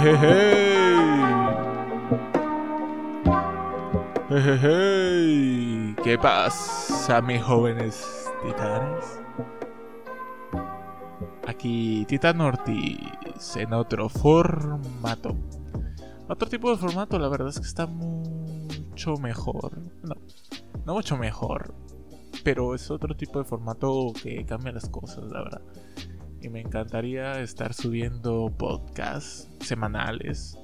Hey, ¿Qué pasa, mis jóvenes titanes? Aquí Titan Ortiz en otro formato. Otro tipo de formato, la verdad es que está mucho mejor. No, no mucho mejor. Pero es otro tipo de formato que cambia las cosas, la verdad. Y me encantaría estar subiendo podcasts semanales.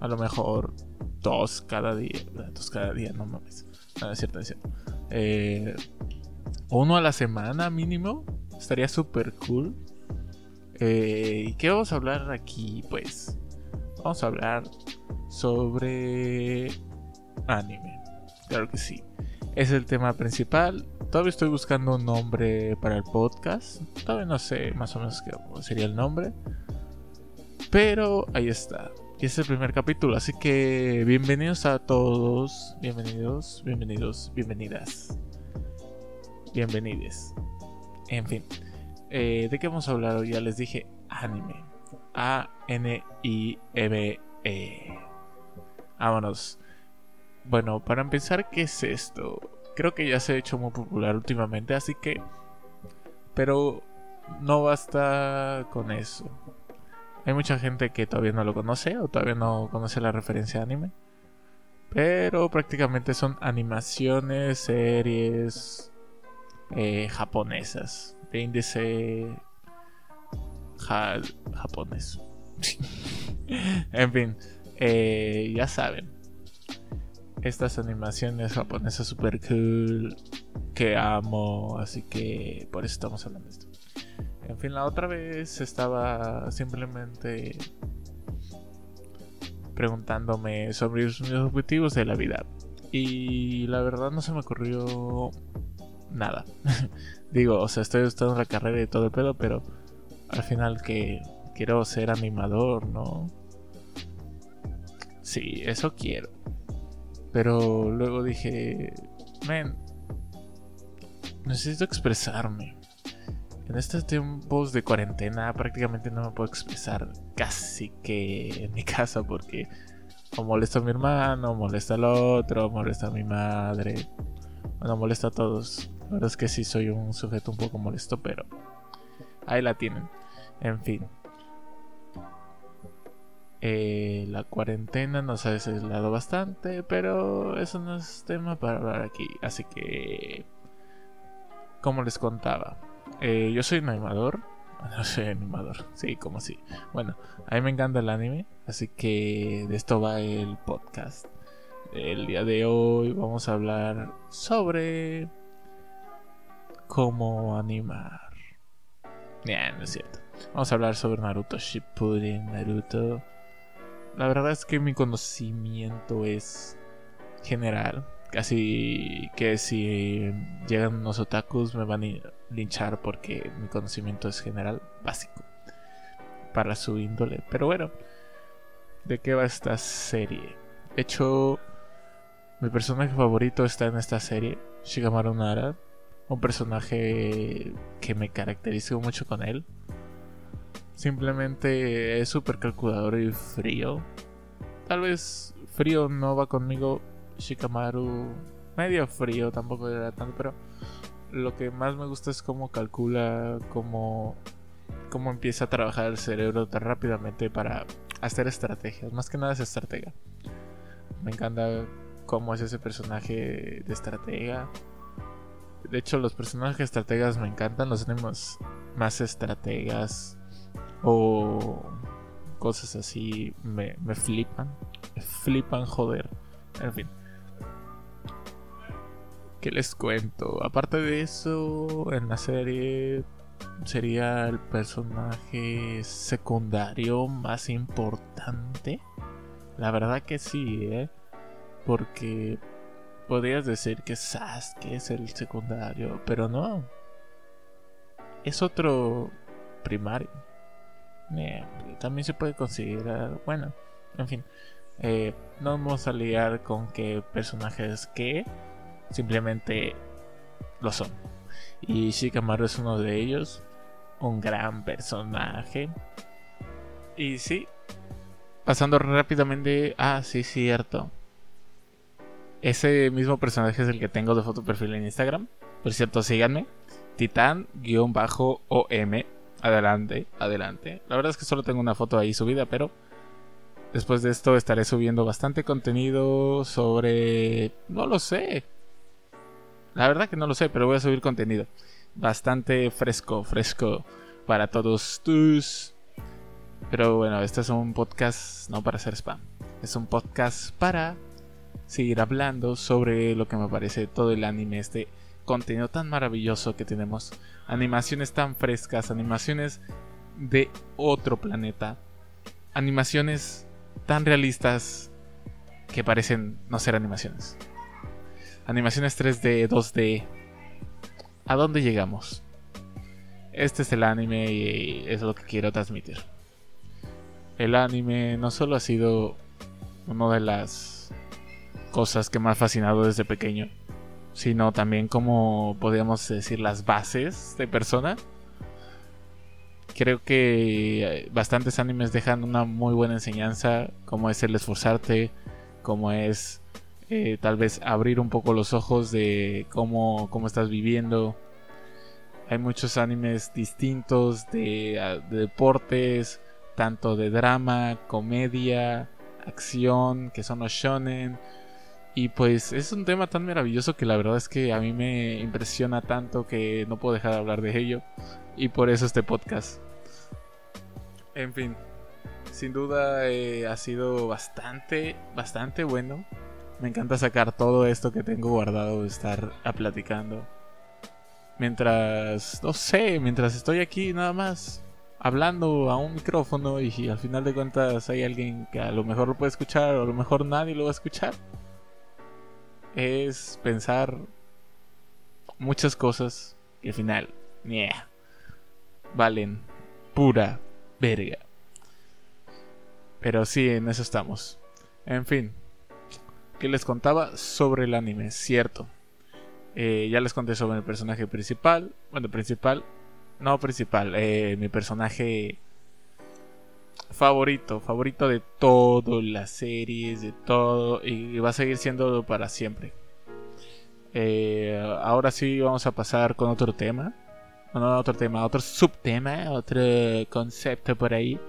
A lo mejor dos cada día. Dos cada día, no mames. No, es cierto, es cierto. Eh, uno a la semana mínimo. Estaría súper cool. Eh, ¿Y qué vamos a hablar aquí? Pues vamos a hablar sobre anime. Claro que sí. Es el tema principal. Todavía estoy buscando un nombre para el podcast. Todavía no sé más o menos qué sería el nombre. Pero ahí está. Y es el primer capítulo, así que bienvenidos a todos, bienvenidos, bienvenidos, bienvenidas, bienvenides. En fin, eh, ¿de qué vamos a hablar hoy? Ya les dije anime. A-N-I-M-E. Vámonos. Bueno, para empezar, ¿qué es esto? Creo que ya se ha hecho muy popular últimamente, así que... Pero no basta con eso. Hay mucha gente que todavía no lo conoce o todavía no conoce la referencia anime. Pero prácticamente son animaciones, series eh, japonesas. De índice japonés. en fin, eh, ya saben. Estas animaciones japonesas super cool que amo. Así que por eso estamos hablando de esto. En fin, la otra vez estaba simplemente preguntándome sobre mis objetivos de la vida. Y la verdad no se me ocurrió nada. Digo, o sea, estoy estudiando la carrera y todo el pedo, pero al final que quiero ser animador, ¿no? Sí, eso quiero. Pero luego dije, men, necesito expresarme en estos tiempos de cuarentena prácticamente no me puedo expresar casi que en mi casa porque o molesta a mi hermano, molesta al otro, molesta a mi madre. Bueno, molesta a todos. La verdad es que sí soy un sujeto un poco molesto, pero ahí la tienen. En fin. Eh, la cuarentena nos ha desailado bastante, pero eso no es tema para hablar aquí. Así que, como les contaba, eh, yo soy animador. No soy animador, sí, como si. Bueno, a mí me encanta el anime, así que de esto va el podcast. El día de hoy vamos a hablar sobre cómo animar. Ya, no es cierto. Vamos a hablar sobre Naruto Shippuden, Naruto. La verdad es que mi conocimiento es general. Casi que si llegan unos otakus me van a linchar porque mi conocimiento es general, básico, para su índole. Pero bueno, ¿de qué va esta serie? De hecho, mi personaje favorito está en esta serie, Shigamaru Nara, un personaje que me caracteriza mucho con él. Simplemente es súper calculador y frío. Tal vez frío no va conmigo. Shikamaru medio frío, tampoco era tanto, pero lo que más me gusta es cómo calcula, cómo, cómo empieza a trabajar el cerebro tan rápidamente para hacer estrategias. Más que nada es estratega. Me encanta cómo es ese personaje de estratega. De hecho, los personajes estrategas me encantan. Los tenemos más estrategas o cosas así me, me flipan. Me flipan, joder. En fin. ¿Qué les cuento? Aparte de eso, en la serie sería el personaje secundario más importante. La verdad que sí, ¿eh? Porque podrías decir que Sasuke es el secundario, pero no. Es otro primario. También se puede considerar, bueno, en fin. Eh, no vamos a liar con qué personajes que simplemente lo son. Y Shikamaru es uno de ellos, un gran personaje. Y sí, pasando rápidamente. Ah, sí, cierto. Ese mismo personaje es el que tengo de foto perfil en Instagram. Por cierto, síganme. Titán-OM. Adelante, adelante. La verdad es que solo tengo una foto ahí subida, pero después de esto estaré subiendo bastante contenido sobre... No lo sé. La verdad que no lo sé, pero voy a subir contenido. Bastante fresco, fresco para todos tus... Pero bueno, este es un podcast no para hacer spam. Es un podcast para seguir hablando sobre lo que me parece todo el anime, este contenido tan maravilloso que tenemos. Animaciones tan frescas, animaciones de otro planeta. Animaciones tan realistas que parecen no ser animaciones. Animaciones 3D, 2D. ¿A dónde llegamos? Este es el anime y es lo que quiero transmitir. El anime no solo ha sido una de las cosas que me ha fascinado desde pequeño, sino también como podríamos decir las bases de persona. Creo que bastantes animes dejan una muy buena enseñanza, como es el esforzarte, como es eh, tal vez abrir un poco los ojos de cómo, cómo estás viviendo. Hay muchos animes distintos de, de deportes, tanto de drama, comedia, acción, que son los shonen y pues es un tema tan maravilloso que la verdad es que a mí me impresiona tanto que no puedo dejar de hablar de ello. Y por eso este podcast. En fin, sin duda eh, ha sido bastante, bastante bueno. Me encanta sacar todo esto que tengo guardado, estar a platicando. Mientras, no sé, mientras estoy aquí nada más hablando a un micrófono y al final de cuentas hay alguien que a lo mejor lo puede escuchar o a lo mejor nadie lo va a escuchar es pensar muchas cosas que al final, yeah, valen pura verga. Pero sí, en eso estamos. En fin, ¿qué les contaba sobre el anime? Cierto. Eh, ya les conté sobre el personaje principal. Bueno, principal. No principal. Eh, mi personaje favorito, favorito de todas las series, de todo, y va a seguir siendo para siempre. Eh, ahora sí vamos a pasar con otro tema, no, otro tema, otro subtema, otro concepto por ahí,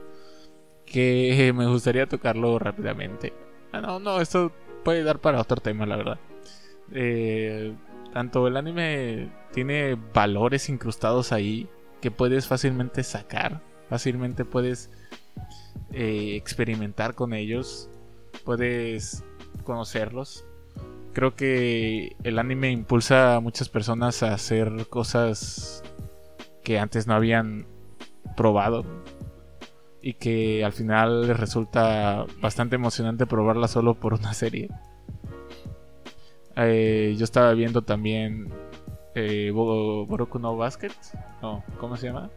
que me gustaría tocarlo rápidamente. Ah, no, no, esto puede dar para otro tema, la verdad. Eh, tanto el anime tiene valores incrustados ahí que puedes fácilmente sacar, fácilmente puedes eh, experimentar con ellos, puedes conocerlos. Creo que el anime impulsa a muchas personas a hacer cosas que antes no habían probado y que al final les resulta bastante emocionante probarla solo por una serie. Eh, yo estaba viendo también eh, Boku no Basket, no, ¿cómo se llama?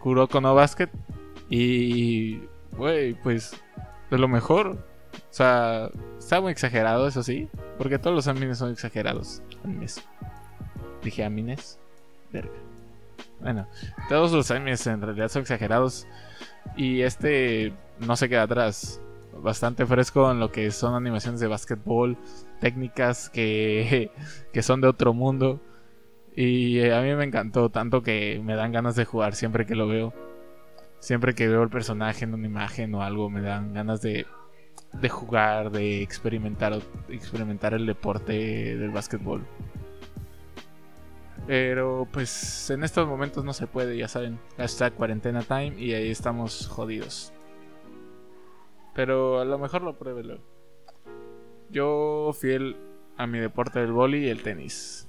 Kuroko no Basket y, güey, pues de lo mejor. O sea, está muy exagerado, eso sí. Porque todos los animes son exagerados. Animes. Dije animes. Verga. Bueno, todos los animes en realidad son exagerados. Y este no se queda atrás. Bastante fresco en lo que son animaciones de básquetbol. Técnicas que, que son de otro mundo. Y a mí me encantó tanto que me dan ganas de jugar siempre que lo veo. Siempre que veo el personaje en una imagen o algo, me dan ganas de, de jugar, de experimentar, experimentar el deporte del básquetbol. Pero pues en estos momentos no se puede, ya saben. Hashtag cuarentena time y ahí estamos jodidos. Pero a lo mejor lo pruébelo. Yo fiel a mi deporte del boli y el tenis.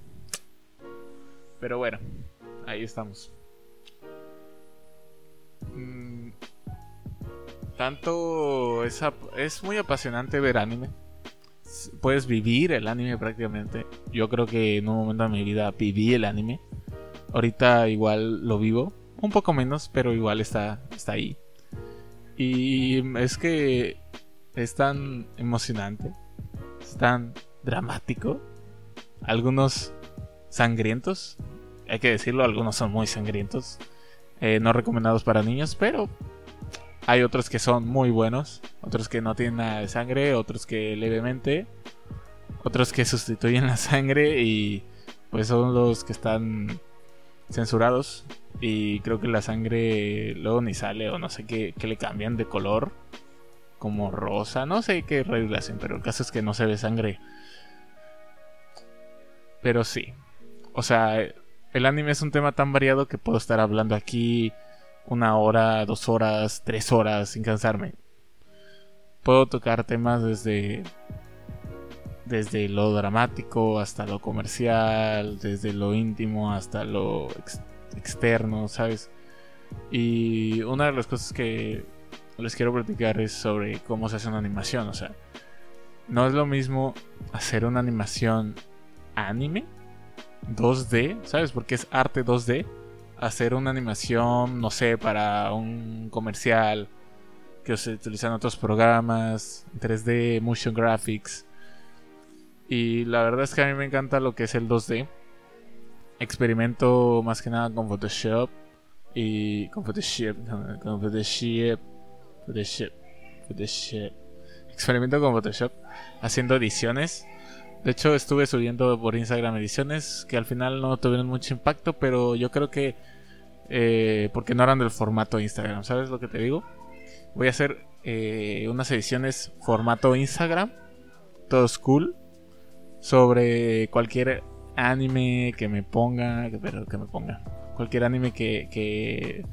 Pero bueno, ahí estamos. Mm, tanto es, es muy apasionante ver anime. Puedes vivir el anime prácticamente. Yo creo que en un momento de mi vida viví el anime. Ahorita igual lo vivo. Un poco menos, pero igual está, está ahí. Y es que es tan emocionante. Es tan dramático. Algunos sangrientos. Hay que decirlo, algunos son muy sangrientos. Eh, no recomendados para niños, pero Hay otros que son muy buenos, otros que no tienen nada de sangre, otros que levemente, otros que sustituyen la sangre y pues son los que están censurados y creo que la sangre luego ni sale o no sé qué, le cambian de color como rosa, no sé qué hacen, pero el caso es que no se ve sangre. Pero sí, o sea, el anime es un tema tan variado que puedo estar hablando aquí una hora, dos horas, tres horas sin cansarme. Puedo tocar temas desde desde lo dramático hasta lo comercial, desde lo íntimo hasta lo externo, ¿sabes? Y una de las cosas que les quiero platicar es sobre cómo se hace una animación, o sea, no es lo mismo hacer una animación anime 2D, ¿sabes? Porque es arte 2D. Hacer una animación, no sé, para un comercial que se utilizan otros programas, 3D, motion graphics. Y la verdad es que a mí me encanta lo que es el 2D. Experimento más que nada con Photoshop y con Photoshop, con Photoshop, Photoshop, Photoshop. Experimento con Photoshop haciendo ediciones de hecho, estuve subiendo por Instagram ediciones que al final no tuvieron mucho impacto, pero yo creo que eh, porque no eran del formato Instagram, ¿sabes lo que te digo? Voy a hacer eh, unas ediciones formato Instagram, todos cool, sobre cualquier anime que me ponga, pero que me ponga, cualquier anime que, que,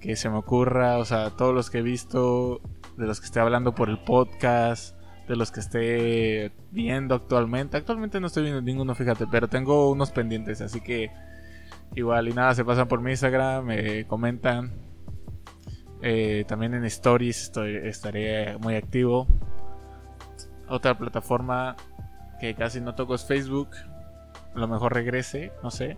que se me ocurra, o sea, todos los que he visto, de los que esté hablando por el podcast de los que esté viendo actualmente. Actualmente no estoy viendo ninguno, fíjate, pero tengo unos pendientes, así que igual y nada, se pasan por mi Instagram, me comentan. Eh, también en Stories estoy, estaré muy activo. Otra plataforma que casi no toco es Facebook. A lo mejor regrese, no sé.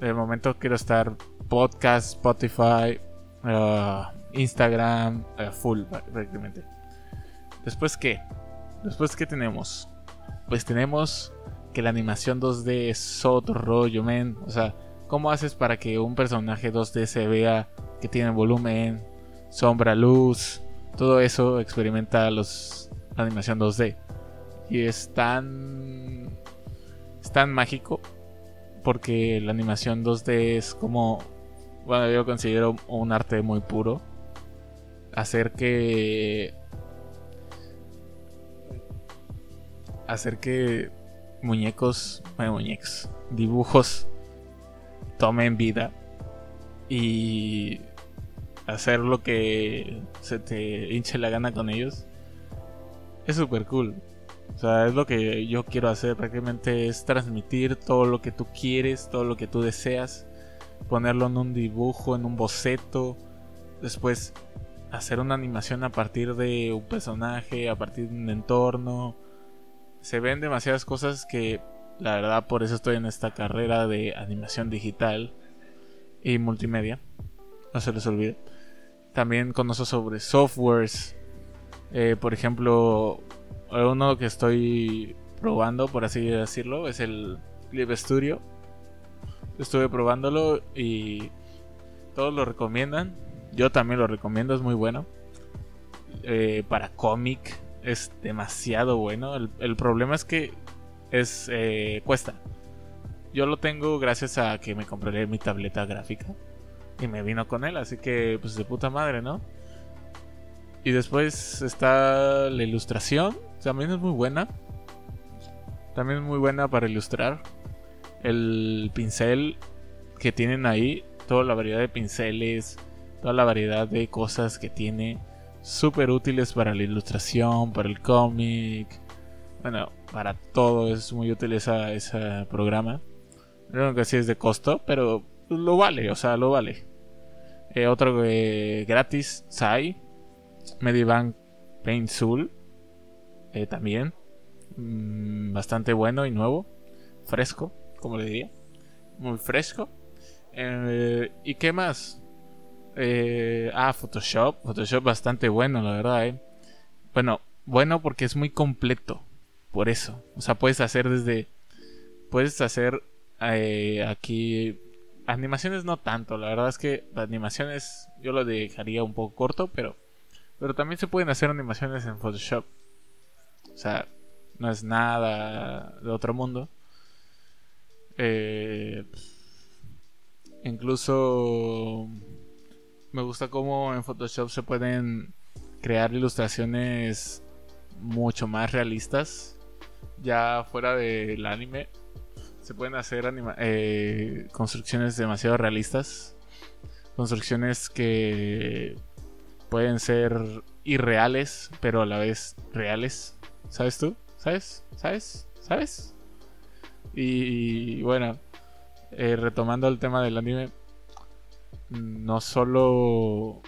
De momento quiero estar podcast, Spotify, uh, Instagram, uh, full prácticamente. Después qué? Después qué tenemos? Pues tenemos que la animación 2D es otro rollo, men. O sea, ¿cómo haces para que un personaje 2D se vea que tiene volumen, sombra, luz? Todo eso experimenta los la animación 2D. Y es tan es tan mágico porque la animación 2D es como bueno, yo considero un arte muy puro. Hacer que hacer que muñecos, bueno, muñecos, dibujos tomen vida y hacer lo que se te hinche la gana con ellos es súper cool. O sea, es lo que yo quiero hacer prácticamente es transmitir todo lo que tú quieres, todo lo que tú deseas, ponerlo en un dibujo, en un boceto, después hacer una animación a partir de un personaje, a partir de un entorno, se ven demasiadas cosas que la verdad por eso estoy en esta carrera de animación digital y multimedia. No se les olvide. También conozco sobre softwares. Eh, por ejemplo, uno que estoy probando, por así decirlo, es el Clip Studio. Estuve probándolo y todos lo recomiendan. Yo también lo recomiendo, es muy bueno. Eh, para cómic, es demasiado bueno. El, problema es que es eh, cuesta. Yo lo tengo gracias a que me compré mi tableta gráfica y me vino con él, así que pues de puta madre, ¿no? Y después está la ilustración, también es muy buena. También es muy buena para ilustrar. El pincel que tienen ahí, toda la variedad de pinceles, toda la variedad de cosas que tiene súper útiles para la ilustración, para el cómic, bueno, para todo es muy útil ese programa. Creo que sí es de costo, pero lo vale, o sea, lo vale. Eh, otro eh, gratis, Sai, Medibank Paint Soul, eh, también. Mm, bastante bueno y nuevo, fresco, como le diría. Muy fresco. ¿Y qué más? Eh, ah, Photoshop. Photoshop bastante bueno, la verdad, eh. Bueno, bueno porque es muy completo. Por eso. O sea, puedes hacer desde. Puedes hacer eh, aquí animaciones no tanto, la verdad es que animaciones yo lo dejaría un poco corto, pero pero también se pueden hacer animaciones en Photoshop. O sea, no es nada de otro mundo. Eh, incluso me gusta cómo en Photoshop se pueden crear ilustraciones mucho más realistas. Ya fuera del anime, se pueden hacer eh, construcciones demasiado realistas. Construcciones que pueden ser irreales, pero a la vez reales. ¿Sabes tú? ¿Sabes? ¿Sabes? ¿Sabes? Y, bueno, eh, retomando el tema del anime, no solo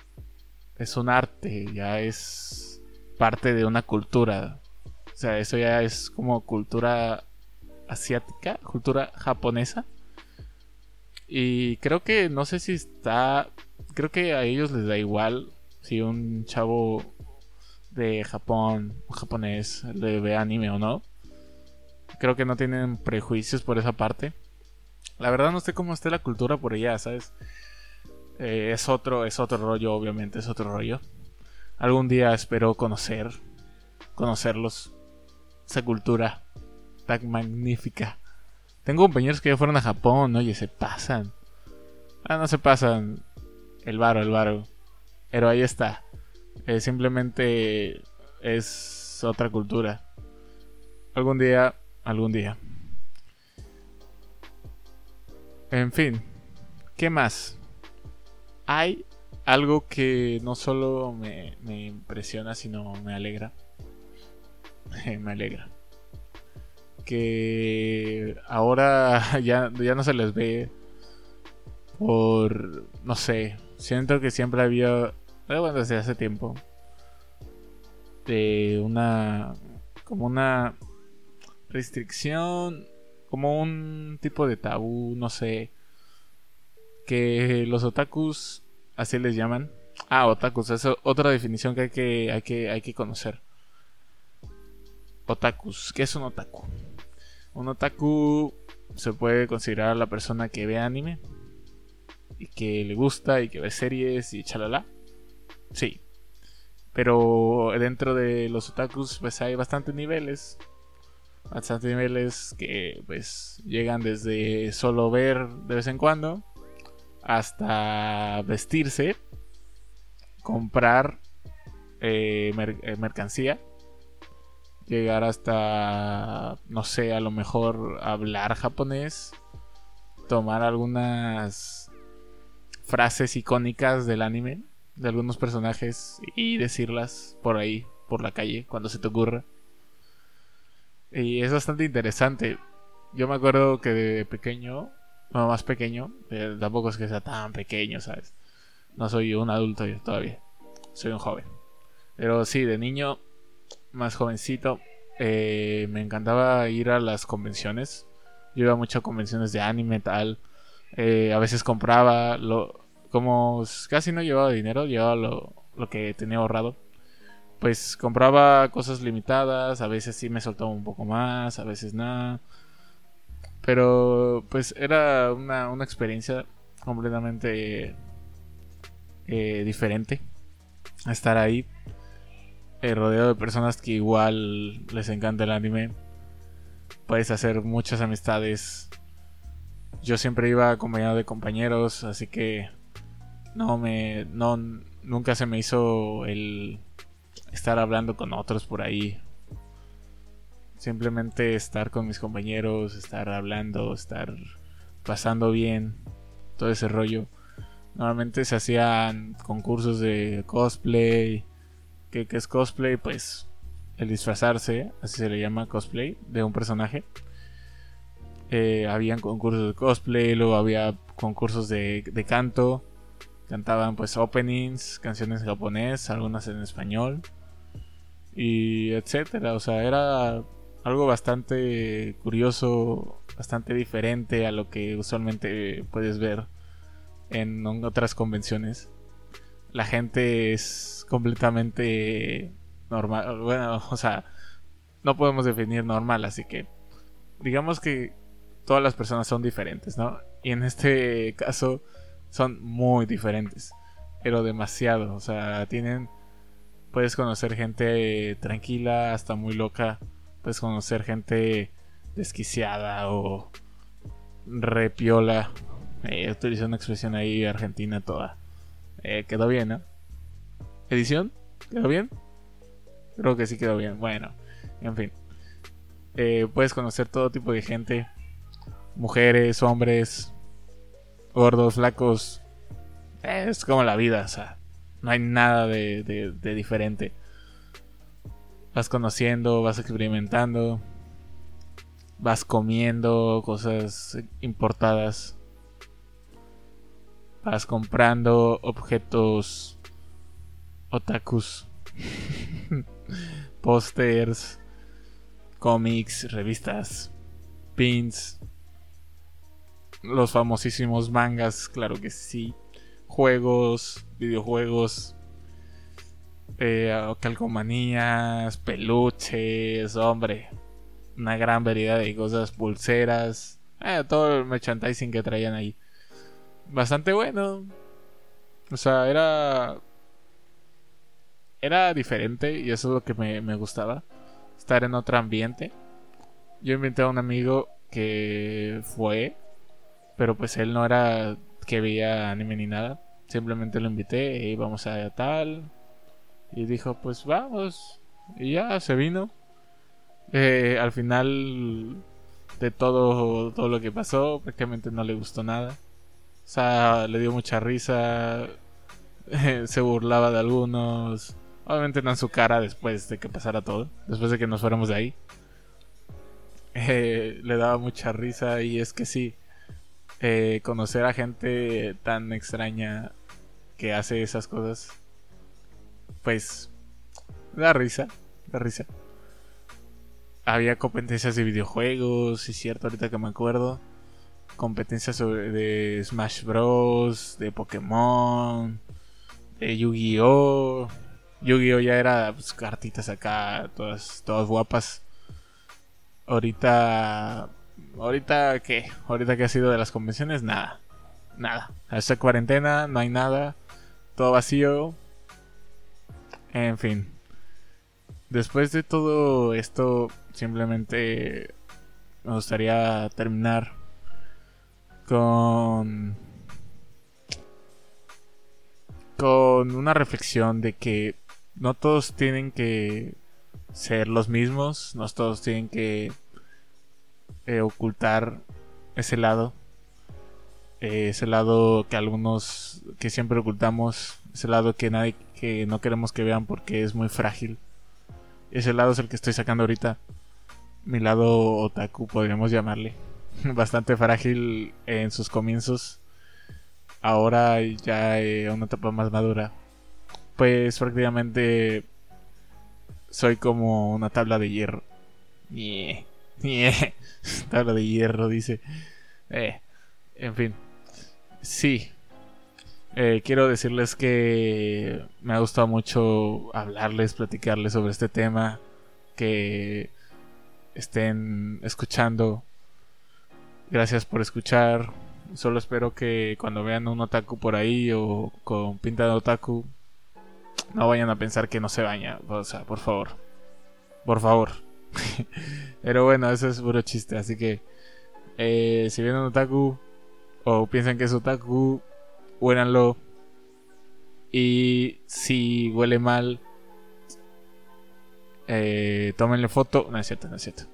es un arte, ya es parte de una cultura. O sea, eso ya es como cultura asiática, cultura japonesa. Y creo que, no sé si está, creo que a ellos les da igual si un chavo de Japón, un japonés, le ve anime o no. Creo que no tienen prejuicios por esa parte. La verdad no sé cómo esté la cultura por allá, ¿sabes? Eh, es otro, es otro rollo, obviamente, es otro rollo. Algún día espero conocer, conocerlos. Esa cultura tan magnífica. Tengo compañeros que ya fueron a Japón, oye, se pasan. Ah, no se pasan. El varo, el varo. Pero ahí está. Eh, simplemente es otra cultura. Algún día, algún día. En fin, ¿qué más? Hay algo que no solo me, impresiona, sino me alegra. me alegra. Que ahora ya, ya no se les ve por, no sé, siento que siempre había, eh, bueno, desde hace tiempo, de una, como una restricción, como un tipo de tabú, no sé, que los otakus, así les llaman. Ah, otakus, es otra definición que hay que, hay que, hay que conocer. Otakus, ¿qué es un otaku? Un otaku se puede considerar la persona que ve anime, y que le gusta y que ve series y chalala. Sí. Pero dentro de los otakus pues hay bastantes niveles. Bastantes niveles que pues llegan desde solo ver de vez en cuando hasta vestirse, comprar eh, eh, mercancía, llegar hasta, no sé, a lo mejor hablar japonés, tomar algunas frases icónicas del anime, de algunos personajes, y decirlas por ahí, por la calle, cuando se te ocurra. Y es bastante interesante. Yo me acuerdo que de pequeño, no más pequeño, tampoco es que sea tan pequeño, ¿sabes? No soy un adulto yo todavía, soy un joven. Pero sí, de niño, más jovencito, eh, me encantaba ir a las convenciones. Yo iba mucho a convenciones de anime, tal. Eh, a veces compraba, lo, como casi no llevaba dinero, llevaba lo, lo que tenía ahorrado. Pues compraba cosas limitadas, a veces sí me soltaba un poco más, a veces nada. Pero pues era una, una experiencia completamente eh, diferente. Estar ahí, eh, rodeado de personas que igual les encanta el anime. Puedes hacer muchas amistades yo siempre iba acompañado de compañeros, así que no me no nunca se me hizo el estar hablando con otros por ahí. Simplemente estar con mis compañeros, estar hablando, estar pasando bien, todo ese rollo. Normalmente se hacían concursos de cosplay. ¿Qué, es cosplay? Pues el disfrazarse, así se le llama cosplay, de un personaje. Eh, habían concursos de cosplay, luego había concursos de, canto. Cantaban pues openings, canciones en japonés, algunas en español. Y etcétera. O sea, era algo bastante curioso, bastante diferente a lo que usualmente puedes ver en otras convenciones. La gente es completamente normal. Bueno, o sea, no podemos definir normal, así que digamos que todas las personas son diferentes, ¿no? Y en este caso son muy diferentes. Pero demasiado. O sea, tienen... Puedes conocer gente tranquila hasta muy loca. Puedes conocer gente desquiciada o repiola. Eh, una expresión ahí argentina toda. Eh, quedó bien, ¿no? ¿Edición? ¿Quedó bien? Creo que sí quedó bien. Bueno, en fin. Eh, puedes conocer todo tipo de gente. Mujeres, hombres, gordos, flacos. Es como la vida, o sea. No hay nada de, de diferente. Vas conociendo, vas experimentando. Vas comiendo cosas importadas. Vas comprando objetos otakus. Pósters cómics, revistas, pins, los famosísimos mangas, claro que sí, juegos, videojuegos, eh, calcomanías, peluches, hombre, una gran variedad de cosas, pulseras, eh, todo el merchandising que traían ahí. Bastante bueno. O sea, era... Era diferente y eso es lo que me, me gustaba estar en otro ambiente. Yo invité a un amigo que fue, pero pues él no era que veía anime ni nada. Simplemente lo invité y vamos a tal. Y dijo, pues vamos. Y ya se vino. Eh, al final de todo, todo lo que pasó, prácticamente no le gustó nada. O sea, le dio mucha risa. se burlaba de algunos. Obviamente no en su cara después de que pasara todo. Después de que nos fuéramos de ahí. Eh, le daba mucha risa y es que sí. Eh, conocer a gente tan extraña que hace esas cosas. Pues. Da risa. Da risa. Había competencias de videojuegos, es cierto, ahorita que me acuerdo. Competencias sobre, de Smash Bros. De Pokémon. De Yu-Gi-Oh! Yu-Gi-Oh ya era pues, cartitas acá, todas, todas guapas. Ahorita, ahorita qué, ahorita que ha sido de las convenciones, nada, nada. Esta cuarentena, no hay nada, todo vacío. En fin. Después de todo esto, simplemente me gustaría terminar con con una reflexión de que no todos tienen que ser los mismos, no todos tienen que eh, ocultar ese lado, eh, ese lado que algunos que siempre ocultamos, ese lado que nadie que no queremos que vean porque es muy frágil. Ese lado es el que estoy sacando ahorita. Mi lado otaku podríamos llamarle. Bastante frágil en sus comienzos. Ahora ya eh, una etapa más madura pues prácticamente soy como una tabla de hierro. tabla de hierro, dice. Eh, en fin. Sí. Eh, quiero decirles que me ha gustado mucho hablarles, platicarles sobre este tema. Que estén escuchando. Gracias por escuchar. Solo espero que cuando vean un otaku por ahí o con pinta de otaku no vayan a pensar que no se baña. O sea, por favor. Por favor. Pero bueno, eso es puro chiste. Así que eh, si vienen un otaku o piensan que es otaku, huéranlo. Y si huele mal, eh, tómenle foto. No es cierto, no es cierto.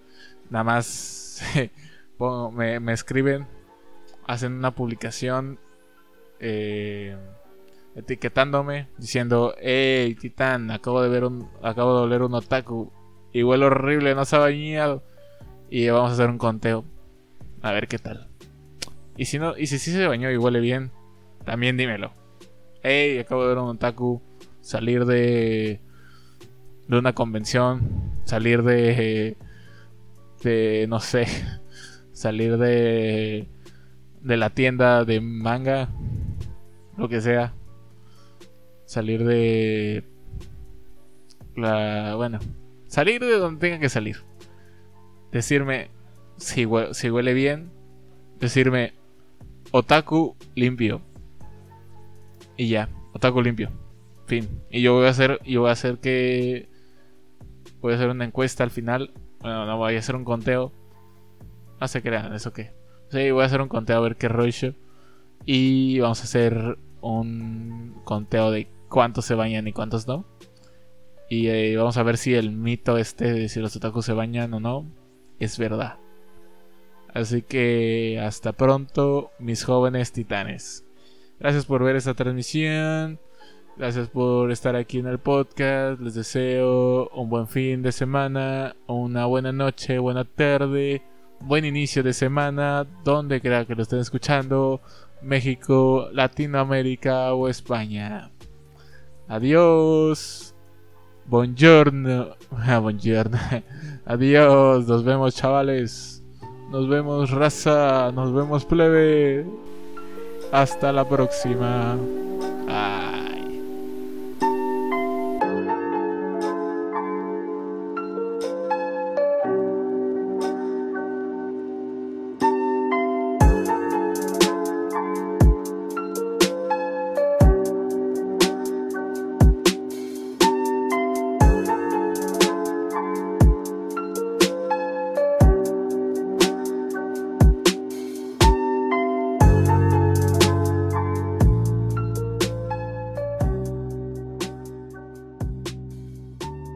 Nada más me, me escriben, hacen una publicación. Eh, etiquetándome diciendo, hey Titán, acabo de ver un, acabo de oler un otaku y huele horrible, no se ha bañado y vamos a hacer un conteo a ver qué tal. Y si no, y si sí se bañó y huele bien, también dímelo. Hey, acabo de ver un otaku salir de de una convención, salir de de no sé, salir de de la tienda de manga, lo que sea salir de la bueno salir de donde tenga que salir decirme si, si huele bien decirme otaku limpio. Y ya, otaku limpio. Fin. Y yo voy a hacer, yo voy a hacer que voy a hacer una encuesta al final. Bueno, no voy a hacer un conteo. No se crean, eso qué. Sí, voy a hacer un conteo a ver qué rollo. Y vamos a hacer un conteo de cuántos se bañan y cuántos no. Y eh, vamos a ver si el mito este de si los otakus se bañan o no es verdad. Así que hasta pronto, mis jóvenes titanes. Gracias por ver esta transmisión. Gracias por estar aquí en el podcast. Les deseo un buen fin de semana, una buena noche, buena tarde, buen inicio de semana, donde crea que lo estén escuchando. México, Latinoamérica o España. Adiós. Buongiorno. Ah, buongiorno. Adiós. Nos vemos, chavales. Nos vemos, raza. Nos vemos, plebe. Hasta la próxima.